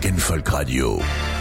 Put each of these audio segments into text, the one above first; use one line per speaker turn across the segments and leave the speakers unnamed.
Rock and Folk Radio.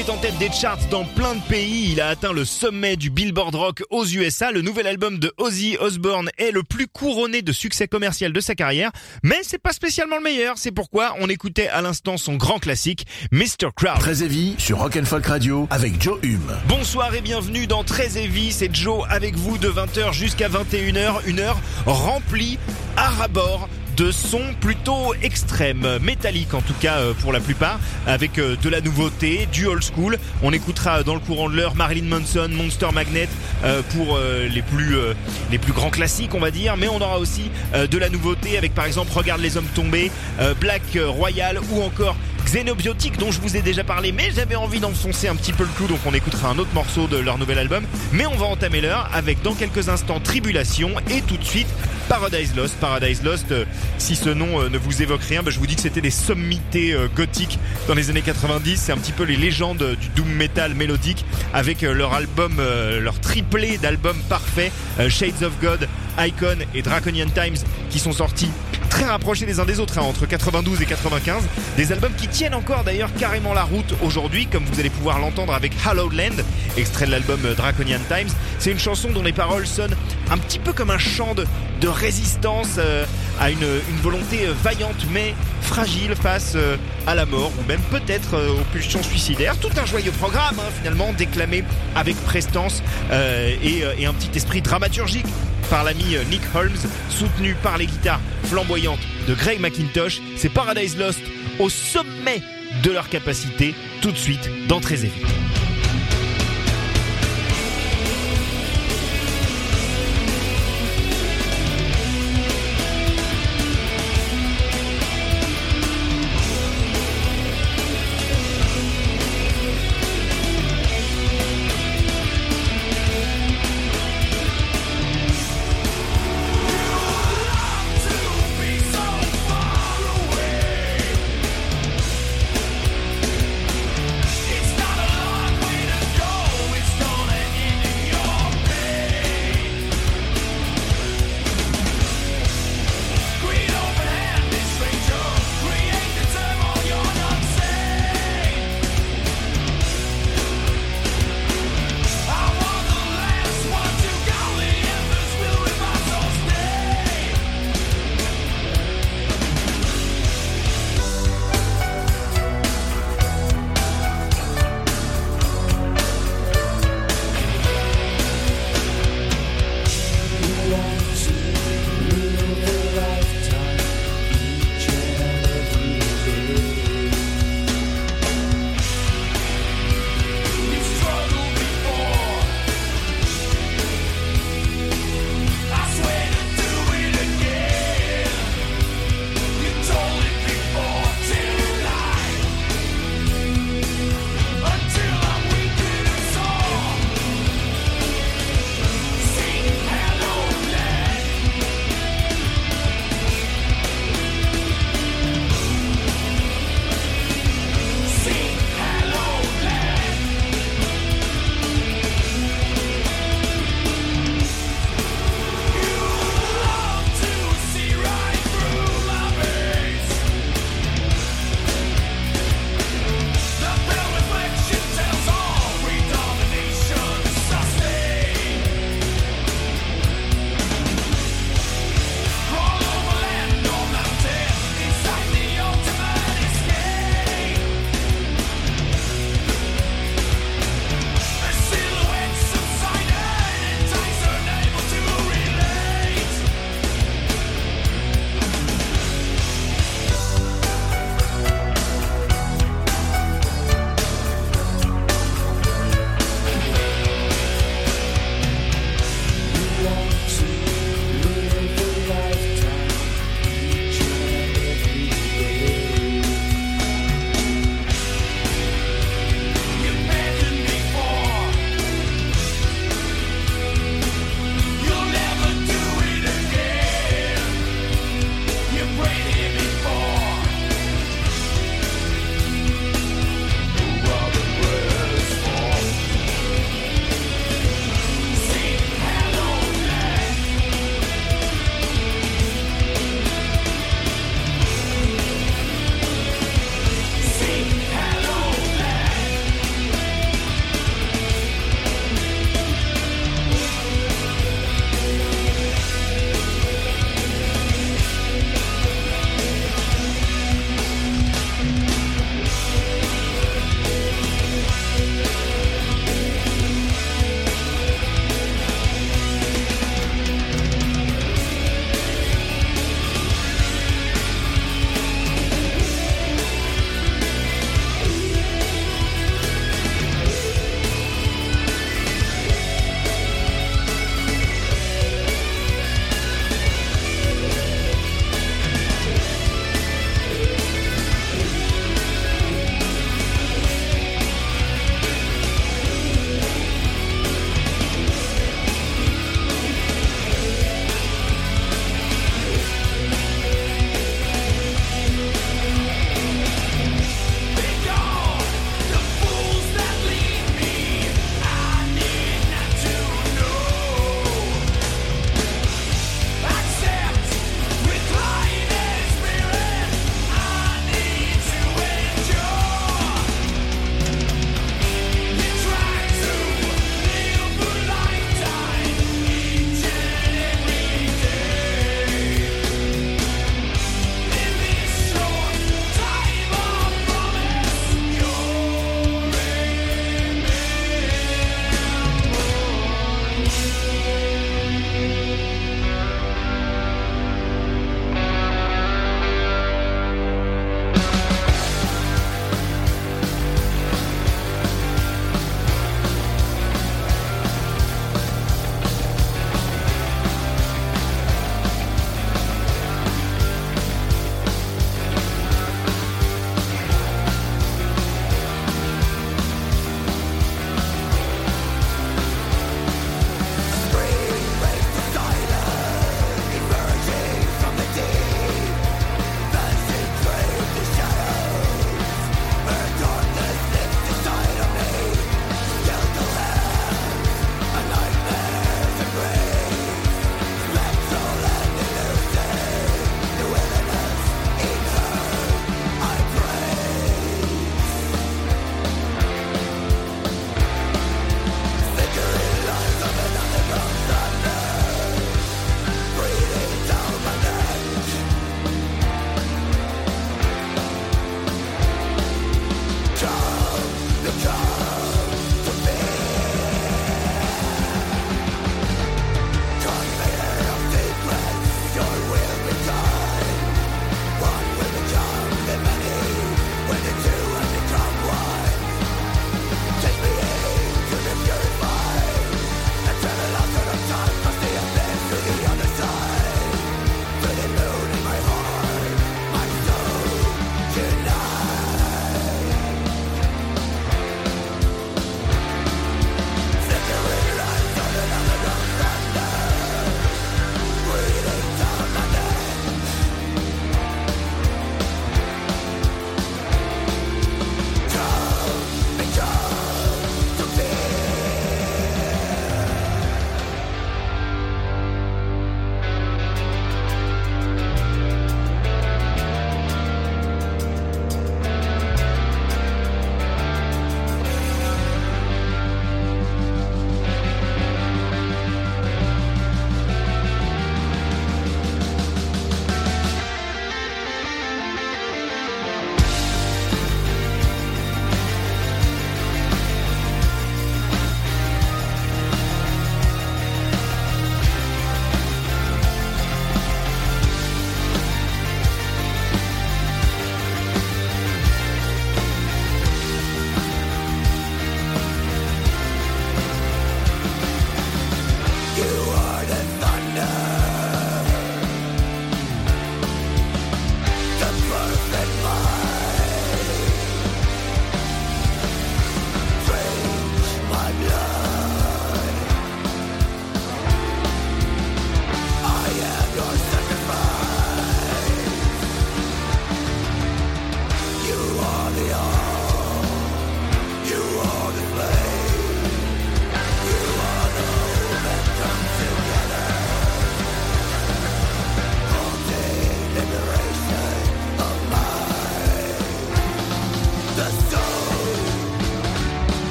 Est en tête des charts dans plein de pays. Il a atteint le sommet du Billboard Rock aux USA. Le nouvel album de Ozzy Osbourne est le plus couronné de succès commercial de sa carrière. Mais c'est pas spécialement le meilleur. C'est pourquoi on écoutait à l'instant son grand classique, Mr. Crowd.
Très Vie sur Rock and Folk Radio avec Joe Hume.
Bonsoir et bienvenue dans Très Heavy, c'est Joe avec vous de 20h jusqu'à 21h, une heure remplie à rabord de sons plutôt extrêmes, métalliques en tout cas euh, pour la plupart, avec euh, de la nouveauté, du old school. On écoutera dans le courant de l'heure Marilyn Manson, Monster Magnet euh, pour les plus les plus grands classiques on va dire, mais on aura aussi de la nouveauté avec par exemple Regarde les hommes tombés, Black Royal ou encore Xenobiotic dont je vous ai déjà parlé mais j'avais envie d'enfoncer un petit peu le clou donc on écoutera un autre morceau de leur nouvel album mais on va entamer l'heure avec dans quelques instants Tribulation et tout de suite Paradise Lost. Paradise Lost, euh, si ce nom euh, ne vous évoque rien, bah, je vous dis que c'était des sommités euh, gothiques dans les années 90. C'est un petit peu les légendes du doom metal mélodique avec leur album, leur triplé d'albums parfaits, Shades of God, Icon et Draconian Times, qui sont sortis très rapprochés les uns des autres, hein, entre 92 et 95. Des albums qui tiennent encore d'ailleurs carrément la route aujourd'hui, comme vous allez pouvoir l'entendre avec Hallowed Land, extrait de l'album euh, Draconian Times. C'est une chanson dont les paroles sonnent un petit peu comme un chant de, résistance euh, à une, volonté euh, vaillante mais fragile face à la mort ou même peut-être aux pulsions suicidaires. Tout un joyeux programme hein, finalement déclamé avec prestance et un petit esprit dramaturgique par l'ami euh, Nick Holmes, soutenu par les guitares flamboyantes de Greg McIntosh. C'est Paradise Lost au sommet de leur capacité tout de suite dans Très Vite.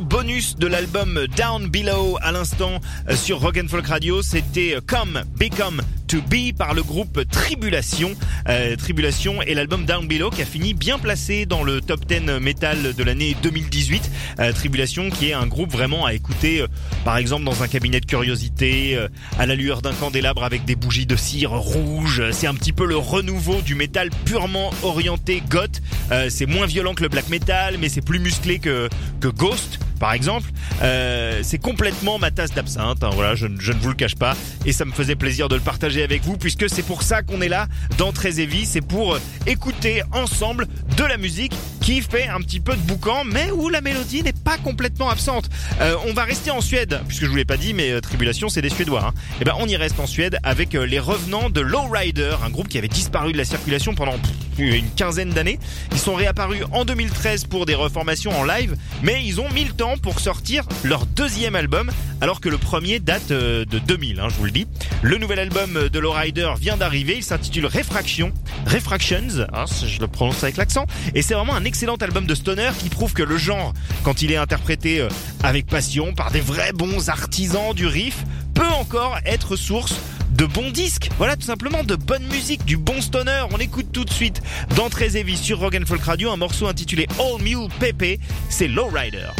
Bonus de l'album Down Below à l'instant euh, sur Rock Folk Radio, c'était euh, Come Become to Be par le groupe Tribulation. Euh, Tribulation et l'album Down Below qui a fini bien placé dans le top 10 métal de l'année 2018. Euh, Tribulation qui est un groupe vraiment à écouter par exemple dans un cabinet de curiosité, à la lueur d'un candélabre avec des bougies de cire rouge. C'est un petit peu le renouveau du métal purement orienté goth. C'est moins violent que le black metal mais c'est plus musclé que Ghost par exemple. Euh, c'est complètement ma tasse d'absinthe, hein, voilà, je, ne- vous le cache pas. Et ça me faisait plaisir de le partager avec vous, puisque c'est pour ça qu'on est là dans Très Heavy, c'est pour euh, écouter ensemble de la musique qui fait un petit peu de boucan, mais où la mélodie n'est pas complètement absente. Euh, on va rester en Suède, puisque je vous l'ai pas dit, mais euh, Tribulation c'est des Suédois. Hein. Et ben on y reste en Suède avec euh, les revenants de Lowrider, un groupe qui avait disparu de la circulation pendant une quinzaine d'années. Ils sont réapparus en 2013 pour des reformations en live, mais ils ont mis le temps pour sortir leur deuxième album, alors que le premier date euh, de 2000, hein, je vous le dis. Le nouvel album de Lowrider vient d'arriver, il s'intitule Refraction, Refractions, hein, je le prononce avec l'accent, et c'est vraiment un excellent album de stoner qui prouve que le genre, quand il est interprété euh, avec passion par des vrais bons artisans du riff, peut encore être source de bons disques, voilà tout simplement de bonne musique, du bon stoner. On écoute tout de suite dans Très sur Rock Folk Radio un morceau intitulé All Mule Pepe, c'est Lowrider.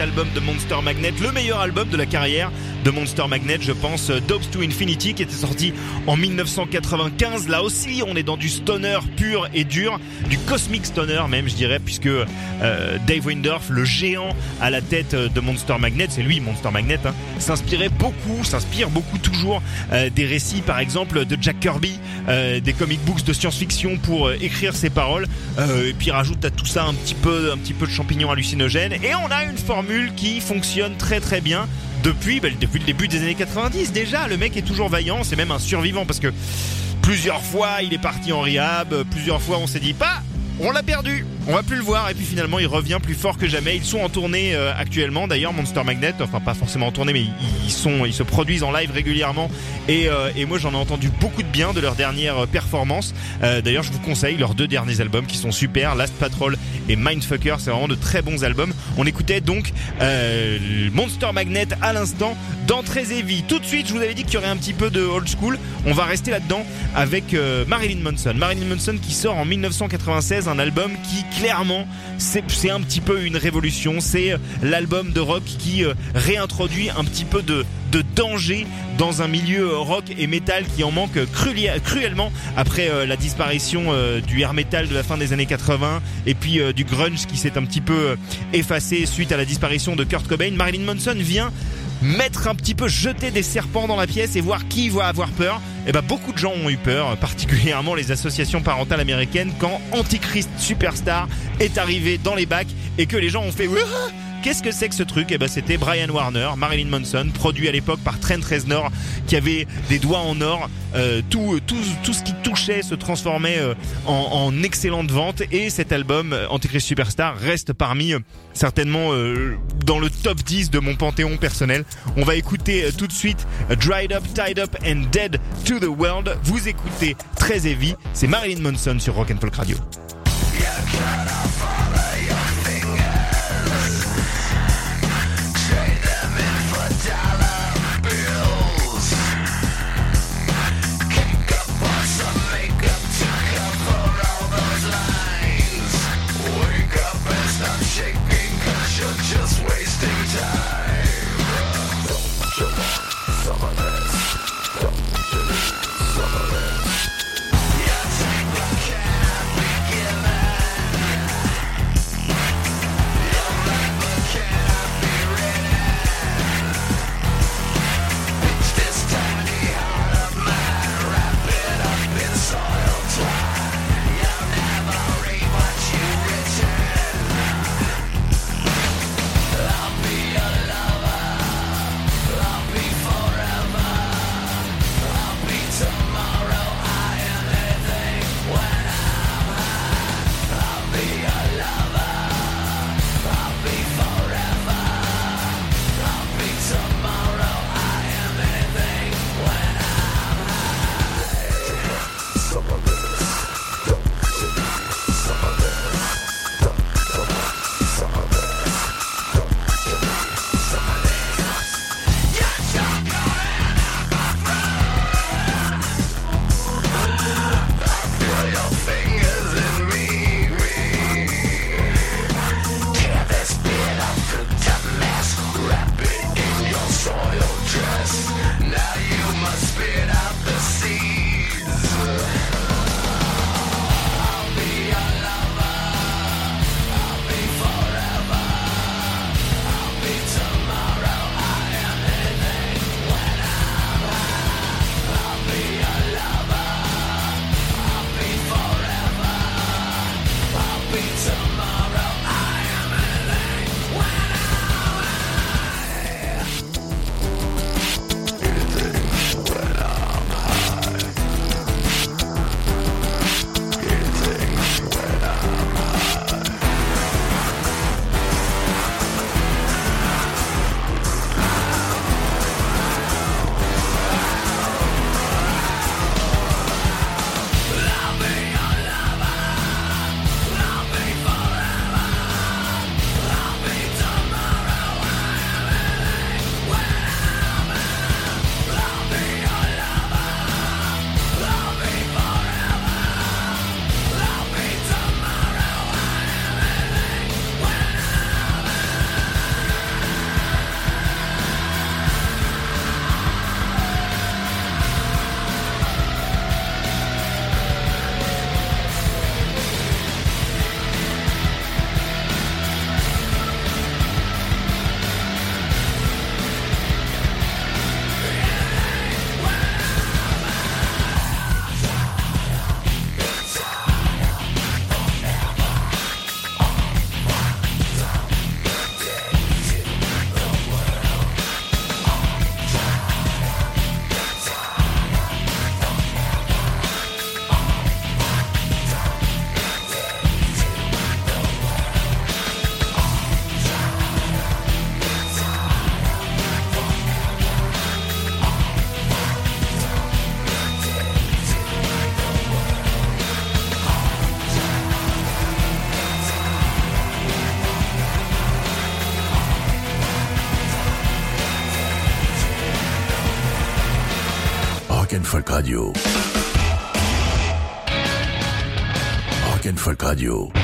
Album de Monster Magnet, le meilleur album de la carrière de Monster Magnet, je pense, euh, Dopes to Infinity, qui était sorti en 1995. Là aussi, on est dans du stoner pur et dur, du cosmic stoner même, je dirais, puisque euh, Dave Windorf, le géant à la tête euh, de Monster Magnet, c'est lui Monster Magnet, hein, s'inspirait beaucoup, s'inspire beaucoup toujours des récits, par exemple, de Jack Kirby, des comic books de science-fiction pour écrire ses paroles, et puis rajoute à tout ça un petit peu, un petit peu de champignons hallucinogènes, et on a une formule qui fonctionne très très bien depuis, bah, depuis le début des années 90 déjà. Le mec est toujours vaillant, c'est même un survivant parce que plusieurs fois il est parti en rehab, plusieurs fois on s'est dit pas. On l'a perdu, on va plus le voir et puis finalement il revient plus fort que jamais. Ils sont en tournée euh, actuellement d'ailleurs Monster Magnet, enfin pas forcément en tournée mais ils, sont ils se produisent en live régulièrement et, euh, et moi j'en ai entendu beaucoup de bien de leur dernière euh, performance. D'ailleurs je vous conseille leurs deux derniers albums qui sont super, Last Patrol et Mindfucker, c'est vraiment de très bons albums. On écoutait donc euh, Monster Magnet à l'instant dans Très. Tout de suite je vous avais dit qu'il y aurait un petit peu de old school. On va rester là-dedans avec euh, Marilyn Manson. Marilyn Manson qui sort en 1996 un album qui clairement c'est un petit peu une révolution. C'est euh, l'album de rock qui réintroduit un petit peu de de danger dans un milieu rock et métal qui en manque cruellement après euh, la disparition euh, du air metal de la fin des années 80 et puis euh, du grunge qui s'est un petit peu effacé suite à la disparition de Kurt Cobain. Marilyn Manson vient mettre un petit peu jeter des serpents dans la pièce et voir qui va avoir peur. Et ben beaucoup de gens ont eu peur, particulièrement les associations parentales américaines quand Antichrist Superstar est arrivé dans les bacs et que les gens ont fait Qu'est-ce que c'est que ce truc Eh ben c'était Brian Warner, Marilyn Manson, produit à l'époque par Trent Reznor, qui avait des doigts en or. Euh, tout, ce qui touchait se transformait euh, en, en excellente vente. Et cet album, euh, Antichrist Superstar, reste parmi certainement dans le top 10 de mon panthéon personnel. On va écouter tout de suite Dried Up, Tied Up and Dead to the World. Vous écoutez très heavy. C'est Marilyn Manson sur Rock Folk Radio.
Rock'n'Folk Radio. Rock'n'Folk Radio.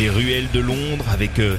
Les ruelles de Londres avec euh,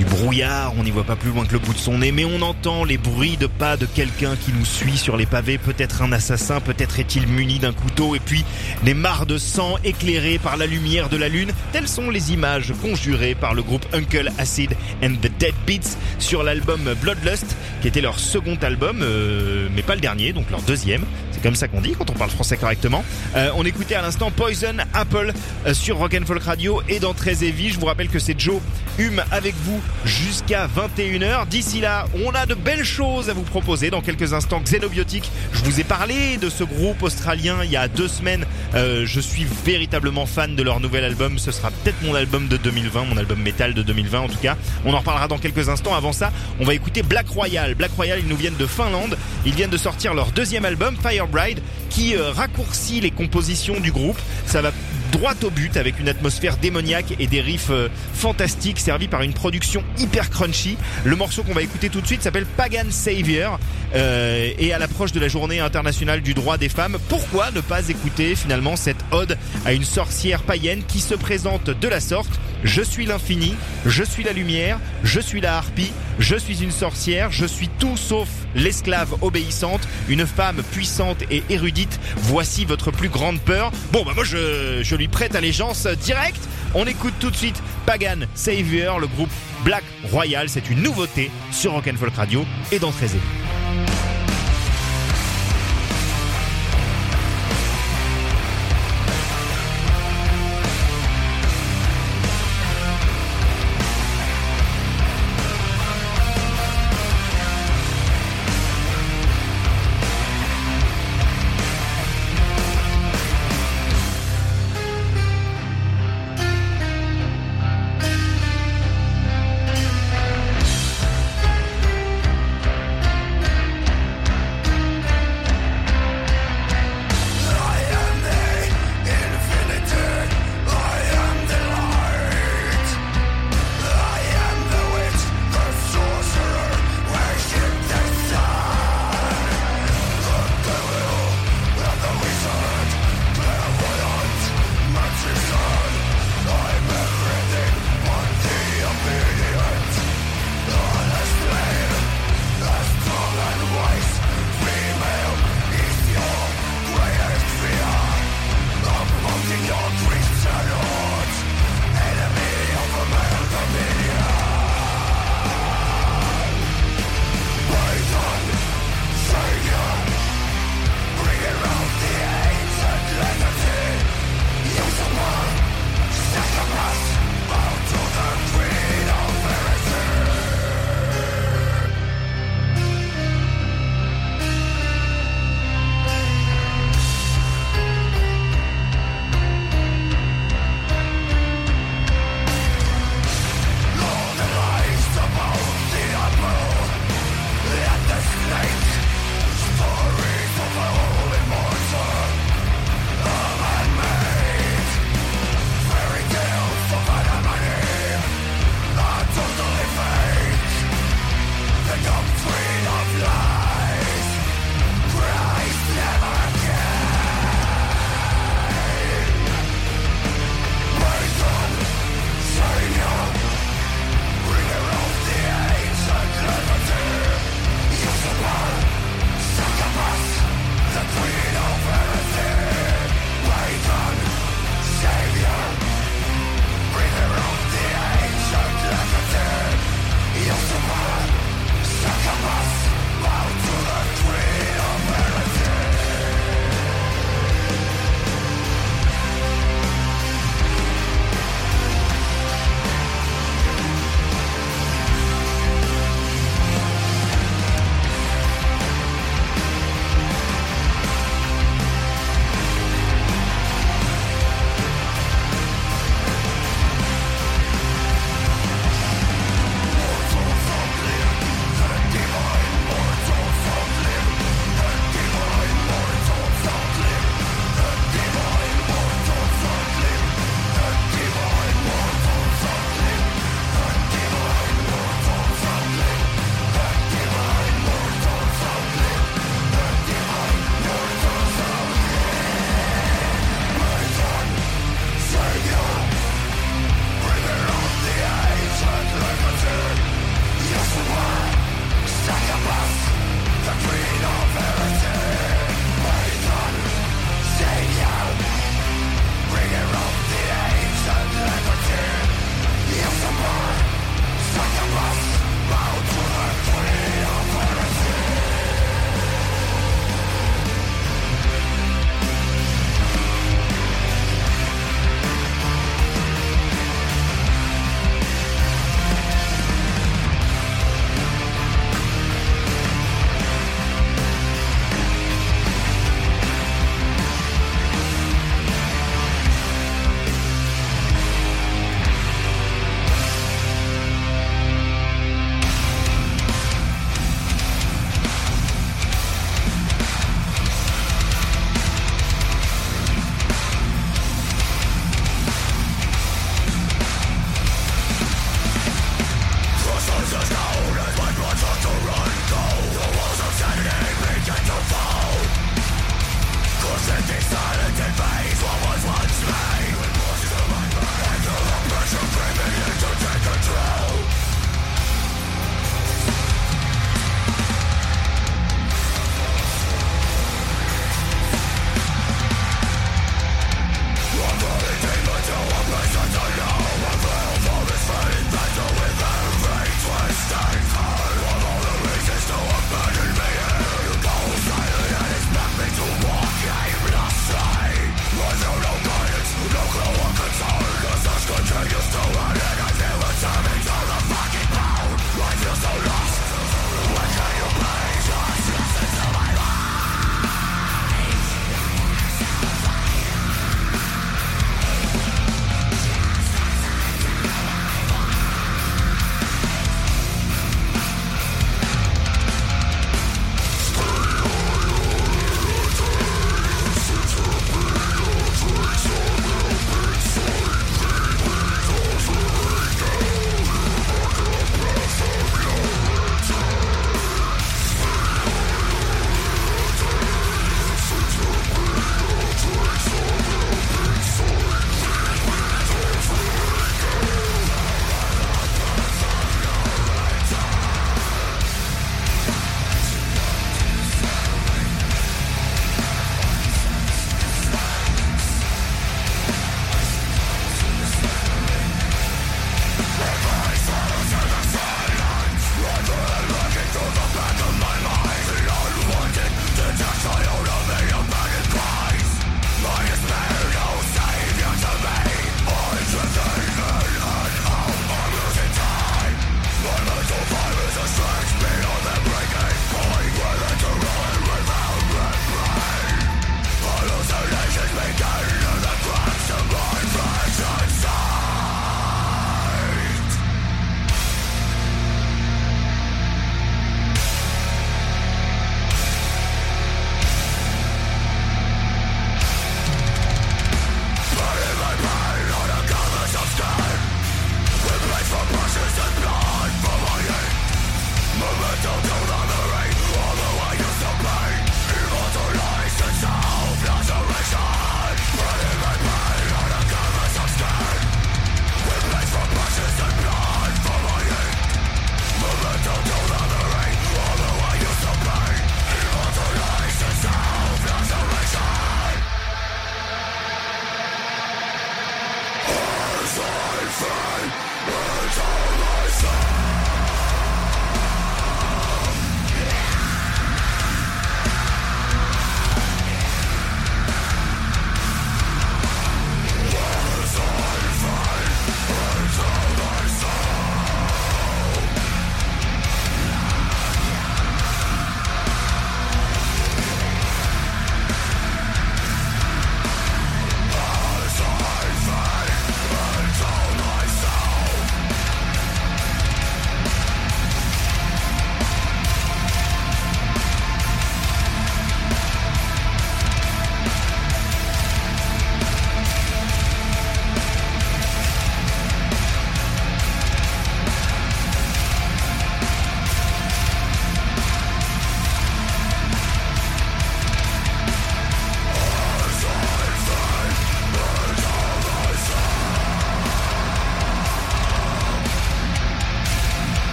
du brouillard, on n'y voit pas plus loin que le bout de son nez, mais on entend les bruits de pas de quelqu'un qui nous suit sur les pavés, peut-être un assassin, peut-être est-il muni d'un couteau, et puis les mares de sang éclairées par la lumière de la lune, telles sont les images conjurées par le groupe Uncle Acid and the Dead Beats sur l'album Bloodlust, qui était leur second album, euh, mais pas le dernier, donc leur deuxième. C'est comme ça qu'on dit quand on parle français correctement. Euh, on écoutait à l'instant Poison Apple euh, sur Rock Folk Radio et dans Très Heavy. Je vous rappelle que c'est Joe Hume avec vous jusqu'à 21h. D'ici là, on a de belles choses à vous proposer. Dans quelques instants, Xenobiotic. Je vous ai parlé de ce groupe australien il y a deux semaines. Euh, je suis véritablement fan de leur nouvel album. Ce sera peut-être mon album de 2020, mon album métal de 2020 en tout cas. On en reparlera dans quelques instants. Avant ça, on va écouter Black Royal. Black Royal, ils nous viennent de Finlande. Ils viennent de sortir leur deuxième album, Firebride, qui euh, raccourcit les compositions du groupe. Ça va droit au but avec une atmosphère démoniaque et des riffs euh, fantastiques servis par une production hyper crunchy. Le morceau qu'on va écouter tout de suite s'appelle Pagan Savior euh, et à l'approche de la journée internationale du droit des femmes, pourquoi ne pas écouter finalement cette ode à une sorcière païenne qui se présente de la sorte? je suis l'infini, je suis la lumière, je suis la harpie, je suis une sorcière, je suis tout sauf l'esclave obéissante, une femme puissante et érudite, voici votre plus grande peur. Bon bah moi je, je lui prête allégeance directe, on écoute tout de suite Pagan Savior, le groupe Black Royal, c'est une nouveauté sur Rock'n'Folk Radio et dans
13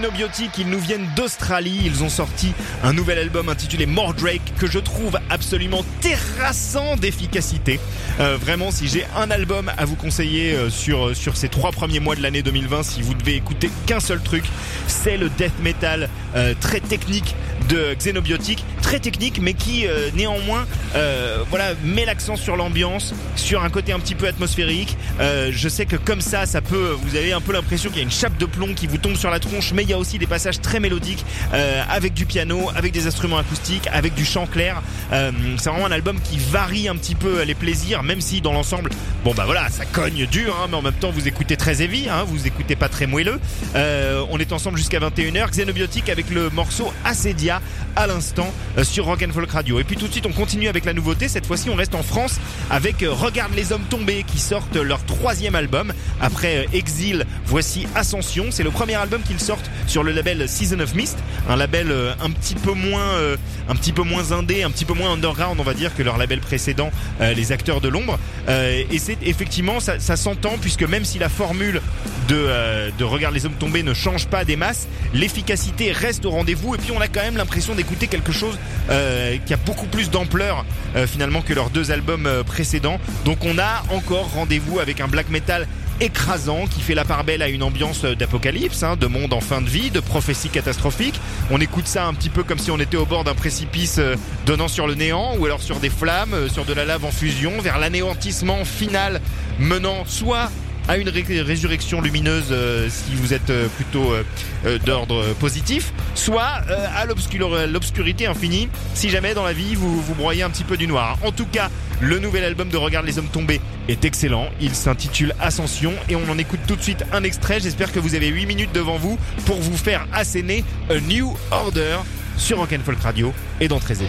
Xenobiotic, ils nous viennent d'Australie, ils ont sorti un nouvel album intitulé Mordrake que je trouve absolument terrassant d'efficacité. Euh, vraiment, si j'ai un album à vous conseiller euh, sur, sur ces trois premiers mois de l'année 2020, si vous devez écouter qu'un seul truc, c'est le death metal euh, très technique de Xenobiotic, très technique mais qui euh, néanmoins euh, voilà met l'accent sur l'ambiance, sur un côté un petit peu atmosphérique. Euh, je sais que comme ça, ça peut, vous avez un peu l'impression qu'il y a une chape de plomb qui vous tombe sur la tronche, mais il y a aussi des passages très mélodiques avec du piano, avec des instruments acoustiques, avec du chant clair. C'est vraiment un album qui varie un petit peu les plaisirs, même si dans l'ensemble, bon bah voilà, ça cogne dur, hein, mais en même temps vous écoutez très heavy, hein, vous écoutez pas très moelleux. On est ensemble jusqu'à 21h, Xenobiotique avec le morceau Acedia à l'instant sur Rock and Folk Radio. Et puis tout de suite on continue avec la nouveauté, cette fois-ci on reste en France avec euh, Regarde les hommes tombés qui sortent leur troisième album. Après euh, Exil, voici Ascension, c'est le premier album qu'ils sortent sur le label Season of Mist, un label euh, un petit peu moins euh, un petit peu moins indé, un petit peu moins underground on va dire que leur label précédent, euh, les acteurs de l'ombre. Euh, et c'est effectivement ça, ça s'entend puisque même si la formule de, euh, de Regarde les hommes tombés ne change pas des masses, l'efficacité reste au rendez-vous et puis on a quand même l'impression d'écouter quelque chose euh, qui a beaucoup plus d'ampleur euh, finalement que leurs deux albums euh, précédents. Donc on a encore rendez-vous avec un black metal écrasant qui fait la part belle à une ambiance d'apocalypse, hein, de monde en fin de vie, de prophétie catastrophique. On écoute ça un petit peu comme si on était au bord d'un précipice donnant sur le néant ou alors sur des flammes, sur de la lave en fusion, vers l'anéantissement final menant soit à une ré- résurrection lumineuse euh, si vous êtes euh, plutôt euh, d'ordre positif, soit à l'obscur- l'obscurité infinie si jamais dans la vie vous vous broyez un petit peu du noir. En tout cas, le nouvel album de Regarde les hommes tombés est excellent. Il s'intitule Ascension et on en écoute tout de suite un extrait. J'espère que vous avez 8 minutes devant vous pour vous faire asséner A New Order sur Rock and Folk Radio et dans Très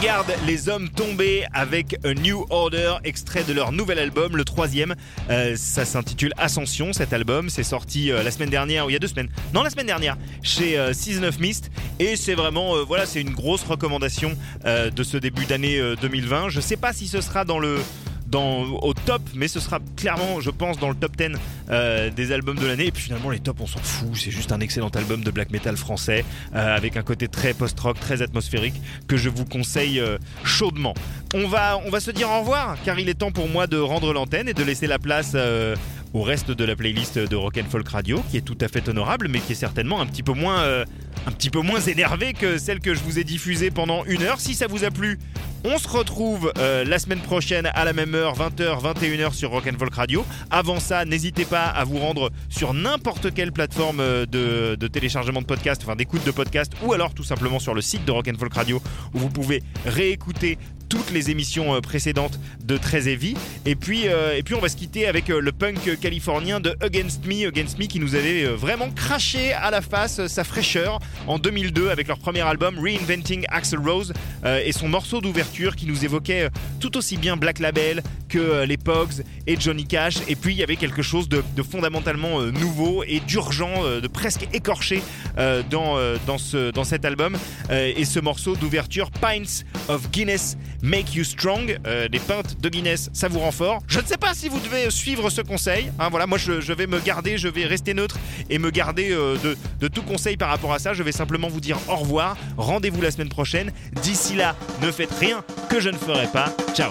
Regarde
les hommes tombés avec A New Order, extrait de leur nouvel album, le troisième. Euh, ça s'intitule Ascension, cet album. C'est sorti euh, la semaine dernière, ou il y a deux semaines. Non, la semaine dernière, chez euh, Season of Mist. Et c'est vraiment, euh, voilà, c'est une grosse recommandation de ce début d'année euh, 2020. Je sais pas si ce sera dans le au top, mais ce sera clairement, je pense, dans le top 10 euh, des albums de l'année. Et puis finalement, les tops, on s'en fout. C'est juste un excellent album de black metal français euh, avec un côté très post-rock, très atmosphérique que je vous conseille euh, chaudement. On va, se dire au revoir car il est temps pour moi de rendre l'antenne et de laisser la place. au reste de la playlist de Rock Folk Radio, qui est tout à fait honorable, mais qui est certainement un petit peu moins, un petit peu moins énervé que celle que je vous ai diffusée pendant une heure. Si ça vous a plu, on se retrouve euh, la semaine prochaine à la même heure, 20h, 21h sur Rock and Folk Radio. Avant ça, n'hésitez pas à vous rendre sur n'importe quelle plateforme euh, de, téléchargement de podcast, enfin d'écoute de podcast, ou alors tout simplement sur le site de Rock and Folk Radio où vous pouvez réécouter toutes les émissions euh, précédentes de Très Heavy. Et puis, euh, et puis on va se quitter avec euh, le punk californien de Against Me, Against Me qui nous avait vraiment craché à la face sa fraîcheur en 2002 avec leur premier album Reinventing Axel Rose et son morceau d'ouverture qui nous évoquait tout aussi bien Black Label que les Pogs et Johnny Cash. Et puis il y avait quelque chose de, de fondamentalement nouveau et d'urgent, de presque écorché dans, dans, ce, dans cet album. Et ce morceau d'ouverture, Pints of Guinness Make You Strong, euh, des pintes de Guinness, ça vous rend fort. Je ne sais pas si vous devez suivre ce conseil. hein, voilà, moi je, je vais me garder, je vais rester neutre et me garder euh, de, de tout conseil par rapport à ça. Je vais simplement vous dire au revoir. Rendez-vous la semaine prochaine. D'ici là, ne faites rien que je ne ferai pas. Ciao.